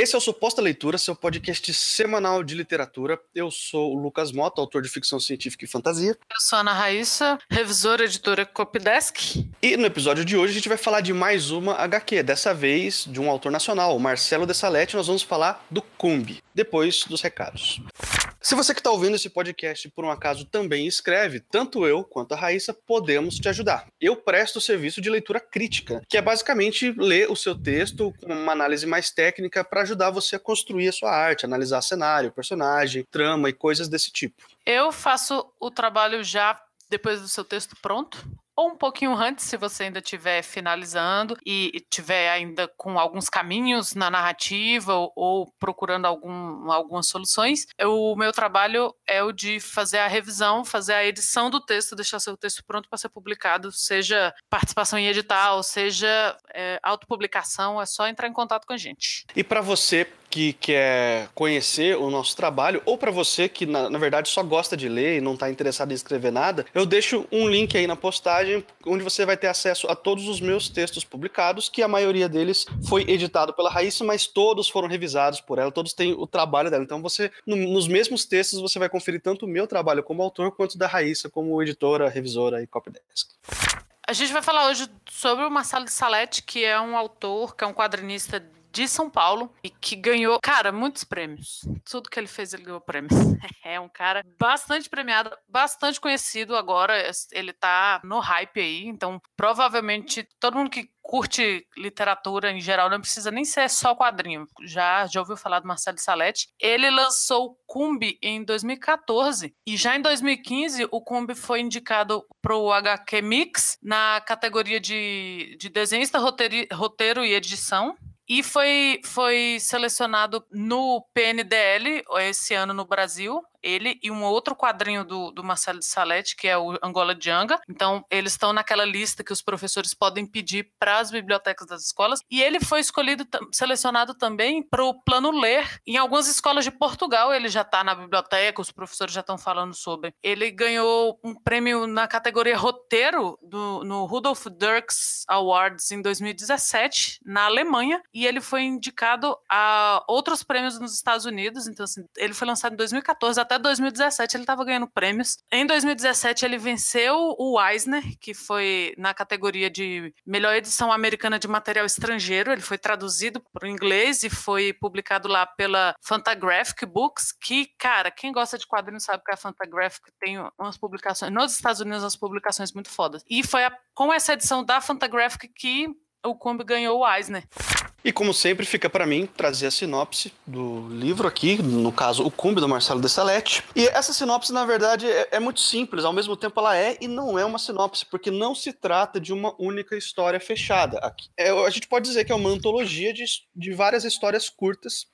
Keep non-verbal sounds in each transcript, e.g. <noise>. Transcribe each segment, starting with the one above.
Esse é o Suposta Leitura, seu podcast semanal de literatura. Eu sou o Lucas Mota, autor de ficção científica e fantasia. Eu sou a Ana Raíssa, revisora editora Copdesk. E no episódio de hoje a gente vai falar de mais uma HQ, dessa vez de um autor nacional, o Marcelo Dessalete. Nós vamos falar do Cumbi, depois dos recados. Se você que está ouvindo esse podcast por um acaso também escreve, tanto eu quanto a Raíssa podemos te ajudar. Eu presto o serviço de leitura crítica, que é basicamente ler o seu texto com uma análise mais técnica para ajudar você a construir a sua arte, analisar cenário, personagem, trama e coisas desse tipo. Eu faço o trabalho já depois do seu texto pronto, ou um pouquinho antes, se você ainda estiver finalizando e estiver ainda com alguns caminhos na narrativa ou, ou procurando algum, algumas soluções. O meu trabalho é o de fazer a revisão, fazer a edição do texto, deixar seu texto pronto para ser publicado, seja participação em edital, seja é, autopublicação, é só entrar em contato com a gente. E para você que quer conhecer o nosso trabalho, ou para você que, na, na, verdade, só gosta de ler e não está interessado em escrever nada, eu deixo um link aí na postagem onde você vai ter acesso a todos os meus textos publicados, que a maioria deles foi editado pela Raíssa, mas todos foram revisados por ela, todos têm o trabalho dela. Então, você, no, nos mesmos textos, você vai conferir tanto o meu trabalho como autor, quanto da Raíssa como editora, revisora e copydesk. A gente vai falar hoje sobre o Marcelo de Salete, que é um autor, que é um quadrinista de São Paulo e que ganhou, cara, muitos prêmios. Tudo que ele fez, ele ganhou prêmios. <laughs> É um cara bastante premiado, bastante conhecido agora. Ele tá no hype aí, então provavelmente todo mundo que curte literatura em geral, não precisa nem ser só quadrinho. Já, já ouviu falar do Marcelo Salete? Ele lançou Cumbi em 2014 e já em 2015 o Cumbi foi indicado para o HQ Mix na categoria de, de desenhista, roteiro, roteiro e edição e foi, foi selecionado no PNDL esse ano no Brasil ele e um outro quadrinho do, do Marcelo de Salete, que é o Angola Djanga. Então, eles estão naquela lista que os professores podem pedir para as bibliotecas das escolas. E ele foi escolhido, selecionado também para o Plano Ler. Em algumas escolas de Portugal, ele já está na biblioteca, os professores já estão falando sobre. Ele ganhou um prêmio na categoria roteiro do, no Rudolf Dirks Awards em 2017, na Alemanha. E ele foi indicado a outros prêmios nos Estados Unidos. Então, assim, ele foi lançado em 2014 até 2017 ele estava ganhando prêmios. Em 2017 ele venceu o Eisner, que foi na categoria de melhor edição americana de material estrangeiro. Ele foi traduzido para o inglês e foi publicado lá pela Fantagraphic Books, que, cara, quem gosta de quadrinhos sabe que a Fantagraphic tem umas publicações, nos Estados Unidos, umas publicações muito fodas. E foi a, com essa edição da Fantagraphic que o Kombi ganhou o Eisner. E como sempre, fica para mim trazer a sinopse do livro aqui, no caso, O Cumbi, do Marcelo Dessalete. E essa sinopse, na verdade, é, é, muito simples, ao mesmo tempo ela é e não é uma sinopse, porque não se trata de uma única história fechada. Aqui, é, a gente pode dizer que é uma antologia de, de várias histórias curtas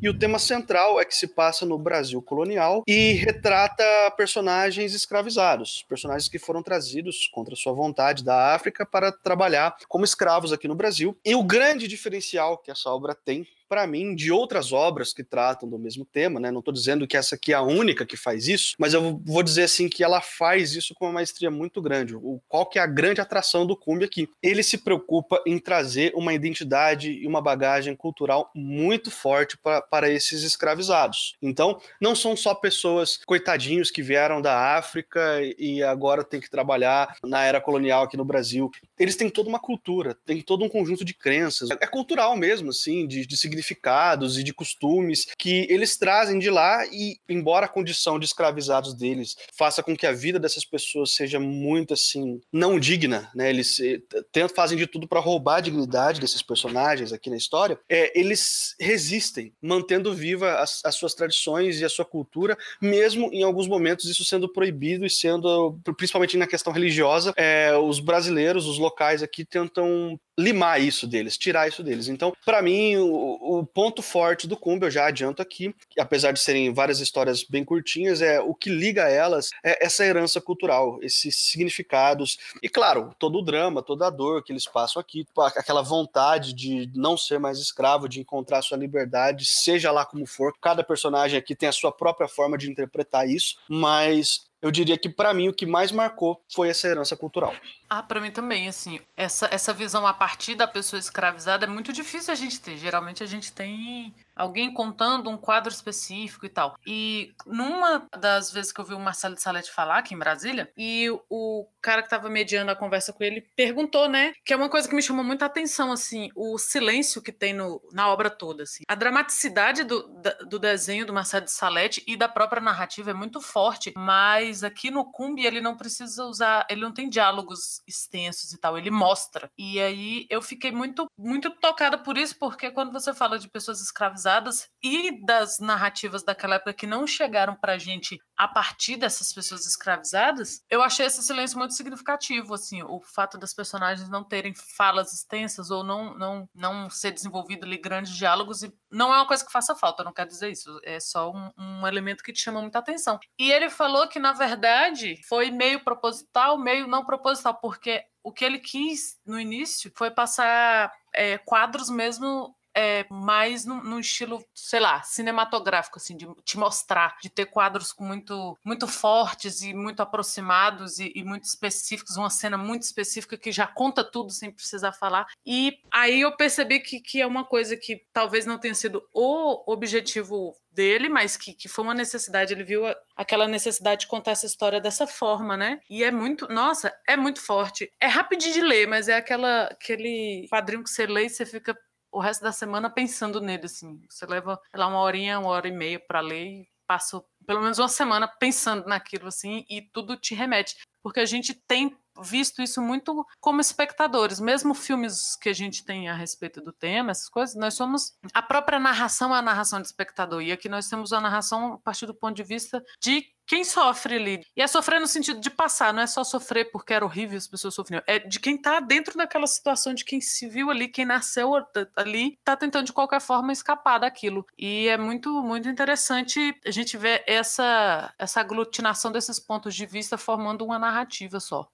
e o tema central é que se passa no Brasil colonial e retrata personagens escravizados, personagens que foram trazidos contra sua vontade da África para trabalhar como escravos aqui no Brasil. E o grande diferencial que essa obra tem para mim, de outras obras que tratam do mesmo tema, né? Não estou dizendo que essa aqui é a única que faz isso, mas eu vou dizer assim que ela faz isso com uma maestria muito grande. O, qual que é a grande atração do Cumbi aqui? Ele se preocupa em trazer uma identidade e uma bagagem cultural muito forte pra, para esses escravizados. Então, não são só pessoas coitadinhos que vieram da África e agora têm que trabalhar na era colonial aqui no Brasil. Eles têm toda uma cultura, têm todo um conjunto de crenças. É cultural mesmo, assim, de, de significado significados e de costumes que eles trazem de lá e, embora a condição de escravizados deles faça com que a vida dessas pessoas seja muito assim não digna, né? Eles eh, tentam fazem de tudo para roubar a dignidade desses personagens aqui na história. É, eles resistem, mantendo viva as, as suas tradições e a sua cultura, mesmo em alguns momentos isso sendo proibido e sendo, principalmente na questão religiosa, é, os brasileiros, os locais aqui tentam limar isso deles, tirar isso deles. Então, para mim, o, o, ponto forte do Kumbi, eu já adianto aqui, apesar de serem várias histórias bem curtinhas, é o que liga elas é essa herança cultural, esses significados e, claro, todo o drama, toda a dor que eles passam aqui, aquela vontade de não ser mais escravo, de encontrar sua liberdade, seja lá como for. Cada personagem aqui tem a sua própria forma de interpretar isso, mas eu diria que para mim o que mais marcou foi essa herança cultural. Ah, para mim também, assim, essa, essa visão a partir da pessoa escravizada é muito difícil a gente ter. Geralmente a gente tem alguém contando um quadro específico e tal. E numa das vezes que eu vi o Marcelo de Salete falar aqui em Brasília, e o cara que estava mediando a conversa com ele perguntou, né, que é uma coisa que me chamou muita atenção, assim, o silêncio que tem no, na obra toda, assim. A dramaticidade do, do desenho do Marcelo de Salete e da própria narrativa é muito forte, mas aqui no Cumbi ele não precisa usar, ele não tem diálogos extensos e tal, ele mostra. E aí eu fiquei muito, muito tocada por isso, porque quando você fala de pessoas escravizadas e das narrativas daquela época que não chegaram pra gente a partir dessas pessoas escravizadas, eu achei esse silêncio muito significativo, assim, o fato das personagens não terem falas extensas ou não, não, não ser desenvolvido ali grandes diálogos, e não é uma coisa que faça falta, não quero dizer isso, é só um, um elemento que te chama muita atenção. E ele falou que, na verdade, foi meio proposital, meio não proposital, porque o que ele quis no início foi passar é, quadros mesmo é, mais no, estilo, sei lá, cinematográfico, assim, de te mostrar, de ter quadros muito, muito fortes e muito aproximados e, e, muito específicos, uma cena muito específica que já conta tudo sem precisar falar. E aí eu percebi que, que é uma coisa que talvez não tenha sido o objetivo dele, mas que, que foi uma necessidade. Ele viu aquela necessidade de contar essa história dessa forma, né? E é muito, nossa, é muito forte. É rapidinho de ler, mas é aquela, aquele quadrinho que você lê e você fica o resto da semana pensando nele, assim. Você leva lá uma horinha, uma hora e meia para ler e passa pelo menos uma semana pensando naquilo, assim, e tudo te remete. Porque a gente tem visto isso muito como espectadores, mesmo filmes que a gente tem a respeito do tema, essas coisas, nós somos a própria narração é a narração de espectador e aqui nós temos a narração a partir do ponto de vista de quem sofre ali. E é sofrer no sentido de passar, não é só sofrer porque era horrível as pessoas sofriam. É de quem tá dentro daquela situação, de quem se viu ali, quem nasceu ali, tá tentando de qualquer forma escapar daquilo. E é muito, muito interessante a gente ver essa, essa aglutinação desses pontos de vista formando uma narrativa só.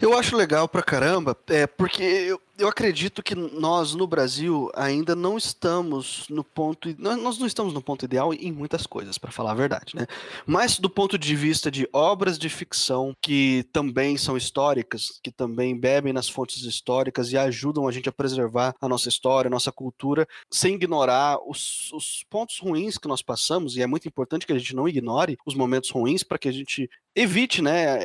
Eu acho legal pra caramba, é, porque eu, eu acredito que nós no Brasil ainda não estamos no ponto. Nós não estamos no ponto ideal em muitas coisas, para falar a verdade, né? Mas do ponto de vista de obras de ficção que também são históricas, que também bebem nas fontes históricas e ajudam a gente a preservar a nossa história, a nossa cultura, sem ignorar os, os pontos ruins que nós passamos, e é muito importante que a gente não ignore os momentos ruins para que a gente evite, né,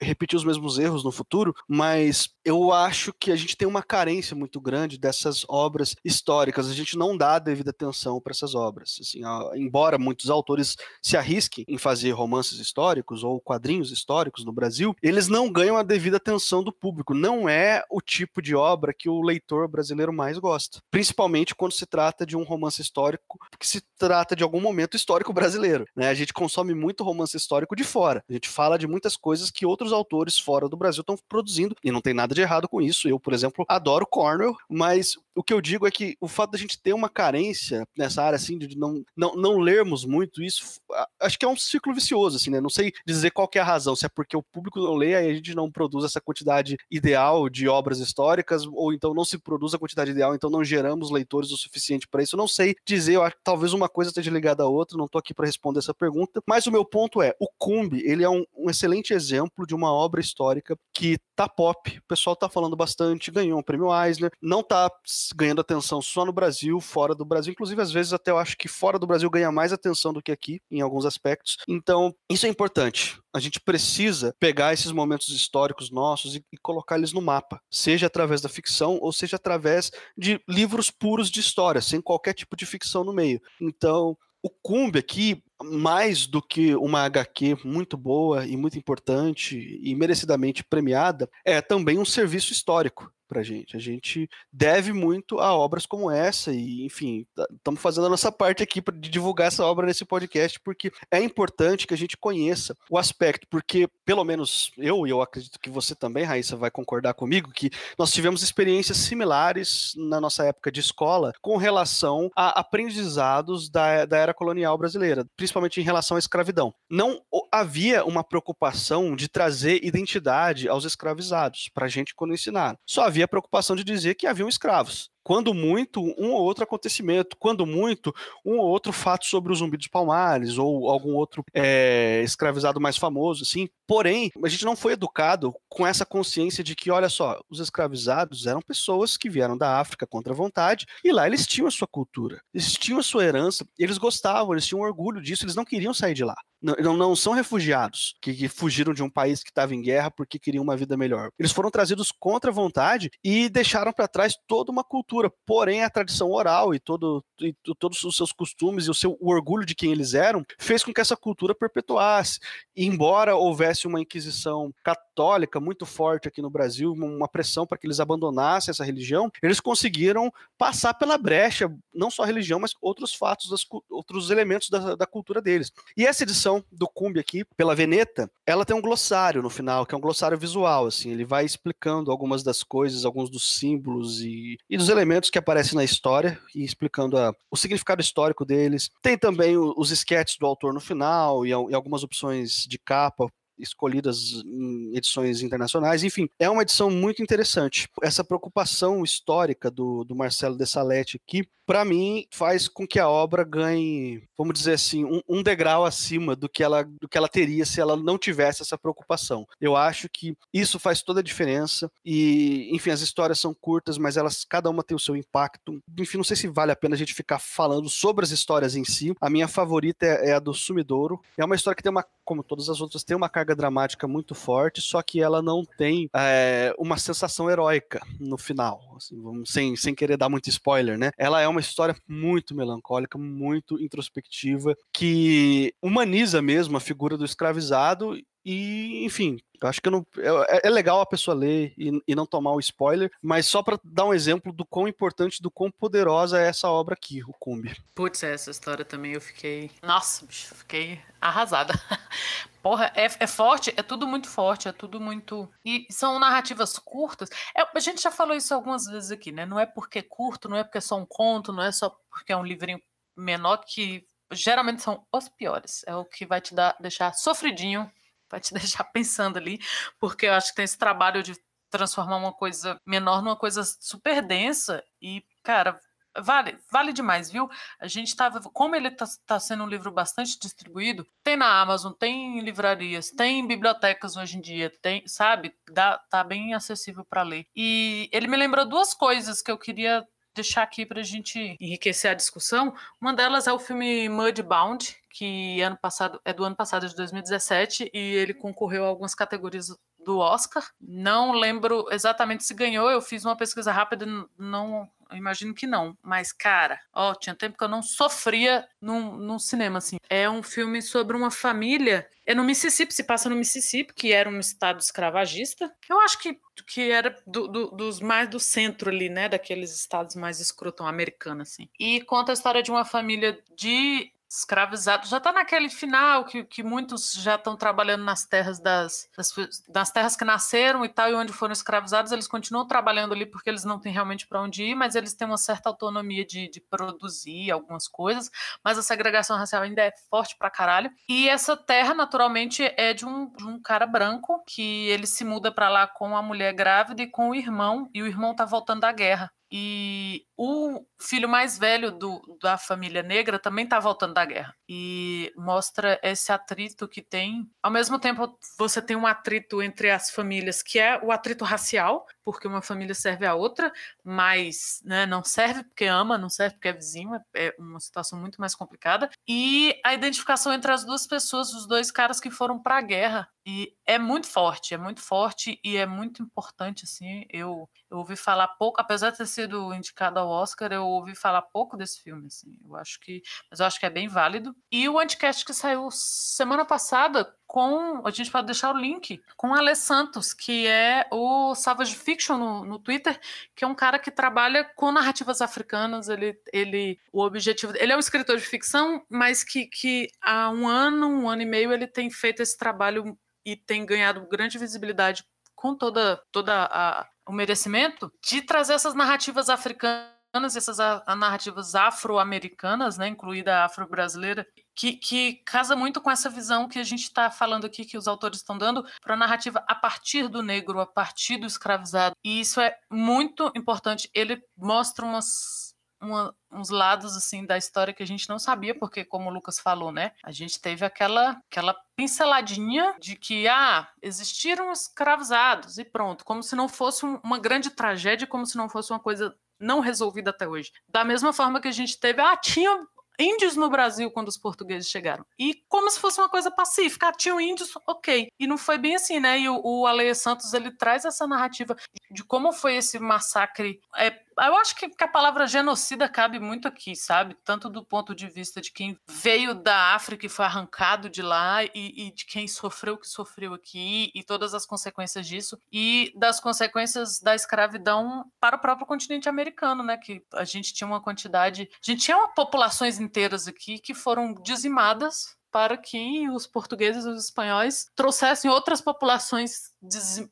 repetir os mesmos erros no futuro, mas eu acho que a gente tem uma carência muito grande dessas obras históricas. A gente não dá a devida atenção para essas obras. Assim, embora muitos autores se arrisquem em fazer romances históricos ou quadrinhos históricos no Brasil, eles não ganham a devida atenção do público. Não é o tipo de obra que o leitor brasileiro mais gosta, principalmente quando se trata de um romance histórico que se trata de algum momento histórico brasileiro. Né? A gente consome muito romance histórico de fora. A gente gente fala de muitas coisas que outros autores fora do Brasil estão produzindo, e não tem nada de errado com isso. Eu, por exemplo, adoro Cornwell, mas o que eu digo é que o fato da gente ter uma carência nessa área, assim, de não, não, não lermos muito isso, acho que é um ciclo vicioso, assim, né? Não sei dizer qual é a razão, se é porque o público não lê e a gente não produz essa quantidade ideal de obras históricas, ou então não se produz a quantidade ideal, então não geramos leitores o suficiente para isso. Eu não sei dizer, eu acho que talvez uma coisa esteja ligada à outra, não estou aqui para responder essa pergunta, mas o meu ponto é, o Cumbi, ele é um, um excelente exemplo de uma obra histórica que tá pop, o pessoal tá falando bastante, ganhou um prêmio Eisner, não tá ganhando atenção só no Brasil, fora do Brasil. Inclusive, às vezes, até eu acho que fora do Brasil ganha mais atenção do que aqui, em alguns aspectos. Então, isso é importante. A gente precisa pegar esses momentos históricos nossos e, e colocar eles no mapa, seja através da ficção ou seja através de livros puros de história, sem qualquer tipo de ficção no meio. Então, o Cumbi aqui, mais do que uma HQ muito boa e muito importante e merecidamente premiada, é também um serviço histórico para gente. A gente deve muito a obras como essa e, enfim, estamos fazendo a nossa parte aqui para divulgar essa obra nesse podcast porque é importante que a gente conheça o aspecto, porque pelo menos eu e eu acredito que você também, Raíssa, vai concordar comigo que nós tivemos experiências similares na nossa época de escola com relação a aprendizados da, da era colonial brasileira, principalmente em relação à escravidão. Não havia uma preocupação de trazer identidade aos escravizados, para a gente quando ensinar. Só havia a preocupação de dizer que haviam escravos quando muito, um ou outro acontecimento, quando muito, um ou outro fato sobre o Zumbi dos Palmares, ou algum outro é, escravizado mais famoso, assim. Porém, a gente não foi educado com essa consciência de que, olha só, os escravizados eram pessoas que vieram da África contra a vontade, e lá eles tinham a sua cultura, eles tinham a sua herança, eles gostavam, eles tinham orgulho disso, eles não queriam sair de lá. Não, não são refugiados que, que fugiram de um país que estava em guerra porque queriam uma vida melhor. Eles foram trazidos contra a vontade e deixaram para trás toda uma cultura. Porém, a tradição oral e, todo, e todos os seus costumes e o seu o orgulho de quem eles eram fez com que essa cultura perpetuasse. E, embora houvesse uma inquisição católica muito forte aqui no Brasil, uma pressão para que eles abandonassem essa religião, eles conseguiram passar pela brecha, não só a religião, mas outros fatos, das, outros elementos da, da cultura deles. E essa edição do Cumbi aqui, pela Veneta, ela tem um glossário no final, que é um glossário visual, assim, ele vai explicando algumas das coisas, alguns dos símbolos e, e dos elementos que aparecem na história e explicando a, o significado histórico deles. Tem também o, os esquetes do autor no final e, e algumas opções de capa escolhidas em edições internacionais. Enfim, é uma edição muito interessante. Essa preocupação histórica do, do Marcelo Dessalete aqui, para mim, faz com que a obra ganhe, vamos dizer assim, um, um, degrau acima do que, ela, do que ela teria se ela não tivesse essa preocupação. Eu acho que isso faz toda a diferença e, enfim, as histórias são curtas, mas elas, cada uma tem o seu impacto. Enfim, não sei se vale a pena a gente ficar falando sobre as histórias em si. A minha favorita é, é a do Sumidouro. É uma história que tem uma, como todas as outras, tem uma carga dramática muito forte, só que ela não tem é, uma sensação heróica no final, assim, vamos, sem, sem querer dar muito spoiler, né? Ela é uma história muito melancólica, muito introspectiva, que humaniza mesmo a figura do escravizado e, enfim, acho que não, é, é, legal a pessoa ler e, e, não tomar o spoiler, mas só para dar um exemplo do quão importante, do quão poderosa é essa obra aqui, o Cumbi. Putz, essa história também eu fiquei. Nossa, bicho, fiquei arrasada. <laughs> Porra, é, é forte, é tudo muito forte, é tudo muito. E são narrativas curtas. É, a gente já falou isso algumas vezes aqui, né? Não é porque é curto, não é porque é só um conto, não é só porque é um livrinho menor que geralmente são os piores. É o que vai te dar, deixar sofridinho vai te <laughs> deixar pensando ali, porque eu acho que tem esse trabalho de transformar uma coisa menor numa coisa super densa e, cara, vale, vale demais, viu? A gente tava, como ele tá, tá, sendo um livro bastante distribuído, tem na Amazon, tem em livrarias, tem em bibliotecas hoje em dia, tem, sabe? Dá, tá bem acessível para ler. E ele me lembrou duas coisas que eu queria deixar aqui para a gente enriquecer a discussão. Uma delas é o filme Mudbound, que ano passado é do ano passado de 2017 e ele concorreu a algumas categorias do Oscar. Não lembro exatamente se ganhou, eu fiz uma pesquisa rápida, não imagino que não. Mas, cara, ó, tinha tempo que eu não sofria num, num cinema, assim. É um filme sobre uma família. É no Mississippi, se passa no Mississippi, que era um estado escravagista. Eu acho que, que era do, do, dos mais do centro ali, né? Daqueles estados mais escrotão americano, assim. E conta a história de uma família de escravizado. Já está naquele final que, que muitos já estão trabalhando nas terras das, das, das, terras que nasceram e tal, e onde foram escravizados, eles continuam trabalhando ali porque eles não têm realmente para onde ir, mas eles têm uma certa autonomia de, de produzir algumas coisas, mas a segregação racial ainda é forte pra caralho. E essa terra, naturalmente, é de um, de um cara branco que ele se muda para lá com a mulher grávida e com o irmão, e o irmão tá voltando da guerra. E o filho mais velho do, da família negra também está voltando da guerra. E mostra esse atrito que tem. Ao mesmo tempo, você tem um atrito entre as famílias, que é o atrito racial, porque uma família serve a outra, mas né, não serve porque ama, não serve porque é vizinho, é uma situação muito mais complicada. E a identificação entre as duas pessoas, os dois caras que foram para a guerra. E é muito forte, é muito forte e é muito importante, assim. Eu, eu ouvi falar pouco, apesar de ter sido indicado ao Oscar, eu ouvi falar pouco desse filme, assim. Eu acho que, mas eu acho que é bem válido. E o Anticast que saiu semana passada com, a gente pode deixar o link, com Ale Santos, que é o Savage Fiction no, no Twitter, que é um cara que trabalha com narrativas africanas. Ele, ele, o objetivo, ele é um escritor de ficção, mas que, que há um ano, um ano e meio, ele tem feito esse trabalho e tem ganhado grande visibilidade com toda, toda a, o merecimento de trazer essas narrativas africanas essas narrativas afro-americanas, né, incluída a afro-brasileira, que, que, casa muito com essa visão que a gente está falando aqui, que os autores estão dando para a narrativa a partir do negro, a partir do escravizado. E isso é muito importante. Ele mostra umas, uma, uns lados assim da história que a gente não sabia, porque como o Lucas falou, né, a gente teve aquela aquela pinceladinha de que ah, existiram escravizados e pronto, como se não fosse uma grande tragédia, como se não fosse uma coisa não resolvida até hoje. Da mesma forma que a gente teve, ah, tinha índios no Brasil quando os portugueses chegaram. E como se fosse uma coisa pacífica, ah, tinham índios, ok. E não foi bem assim, né? E o, o Aleia Santos, ele traz essa narrativa de, de como foi esse massacre é, eu acho que, a palavra genocida cabe muito aqui, sabe? Tanto do ponto de vista de quem veio da África e foi arrancado de lá, e, e, de quem sofreu o que sofreu aqui, e todas as consequências disso, e das consequências da escravidão para o próprio continente americano, né? Que a gente tinha uma quantidade. A gente tinha populações inteiras aqui que foram dizimadas para que os portugueses e os espanhóis trouxessem outras populações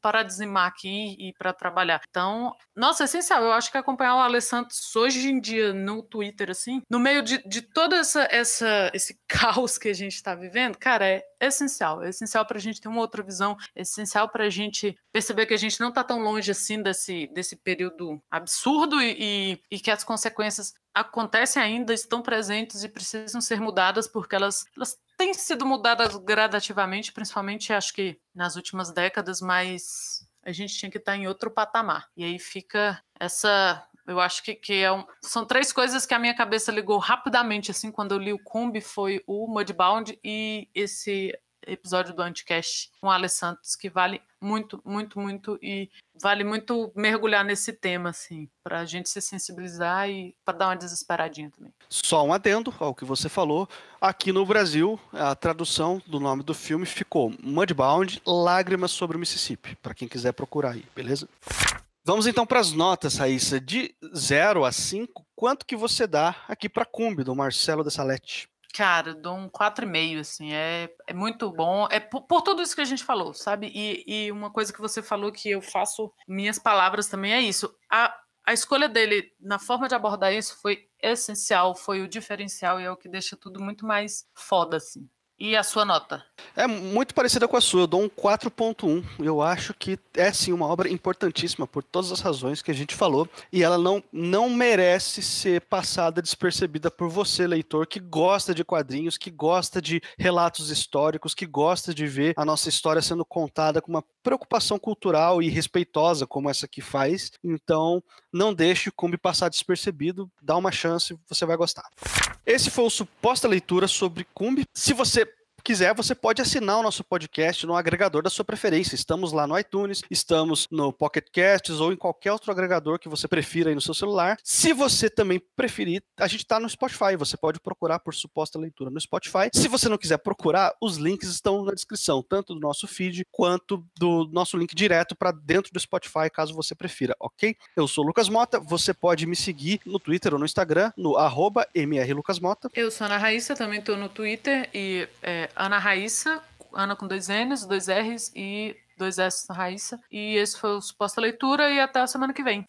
para dizimar aqui e para trabalhar. Então, nossa, é essencial. Eu acho que acompanhar o Ale Santos hoje em dia no Twitter, assim, no meio de, de todo essa, essa, esse <laughs> caos que a gente está vivendo, cara, é essencial. É essencial para a gente ter uma outra visão, é essencial para a gente perceber que a gente não está tão longe assim desse, desse período absurdo e, e, e que as consequências acontecem ainda, estão presentes e precisam ser mudadas porque elas, elas têm sido mudadas gradativamente, principalmente acho que nas últimas décadas, mas a gente tinha que estar em outro patamar. E aí fica essa. Eu acho que, que é um, são três coisas que a minha cabeça ligou rapidamente, assim, quando eu li o Cumbi, foi o Mudbound e esse episódio do Anticast com Ale Santos, que vale muito, muito, muito e vale muito mergulhar nesse tema, assim, para a gente se sensibilizar e para dar uma desesperadinha também. Só um adendo ao que você falou. Aqui no Brasil, a tradução do nome do filme ficou Mudbound, Lágrimas sobre o Mississippi, para quem quiser procurar aí, beleza? Vamos então para as notas, Raíssa. De 0 a 5, quanto que você dá aqui para Cumbi, do Marcelo de Salete? Cara, dou um 4,5, assim, é, é muito bom. É por, por, tudo isso que a gente falou, sabe? E, e uma coisa que você falou que eu faço minhas palavras também é isso. A, a escolha dele na forma de abordar isso foi essencial, foi o diferencial e é o que deixa tudo muito mais foda, assim. E a sua nota? É muito parecida com a sua, eu dou um 4.1. Eu acho que é sim uma obra importantíssima por todas as razões que a gente falou e ela não, não merece ser passada despercebida por você, leitor, que gosta de quadrinhos, que gosta de relatos históricos, que gosta de ver a nossa história sendo contada com uma preocupação cultural e respeitosa como essa que faz. Então, não deixe o Cumbi passar despercebido, dá uma chance, você vai gostar. Esse foi o suposta leitura sobre Cumbi. Se você quiser, você pode assinar o nosso podcast no agregador da sua preferência. Estamos lá no iTunes, estamos no Pocket Casts ou em qualquer outro agregador que você prefira aí no seu celular. Se você também preferir, a gente está no Spotify. Você pode procurar por suposta leitura no Spotify. Se você não quiser procurar, os links estão na descrição, tanto do nosso feed quanto do nosso link direto para dentro do Spotify, caso você prefira, ok? Eu sou Lucas Mota. Você pode me seguir no Twitter ou no Instagram, no mrlucasmota. Eu sou Ana Raíssa, também estou no Twitter e é, Ana Raíssa, Ana com dois N's, dois R's e dois S na Raíssa. E esse foi o Suposta Leitura e até a semana que vem.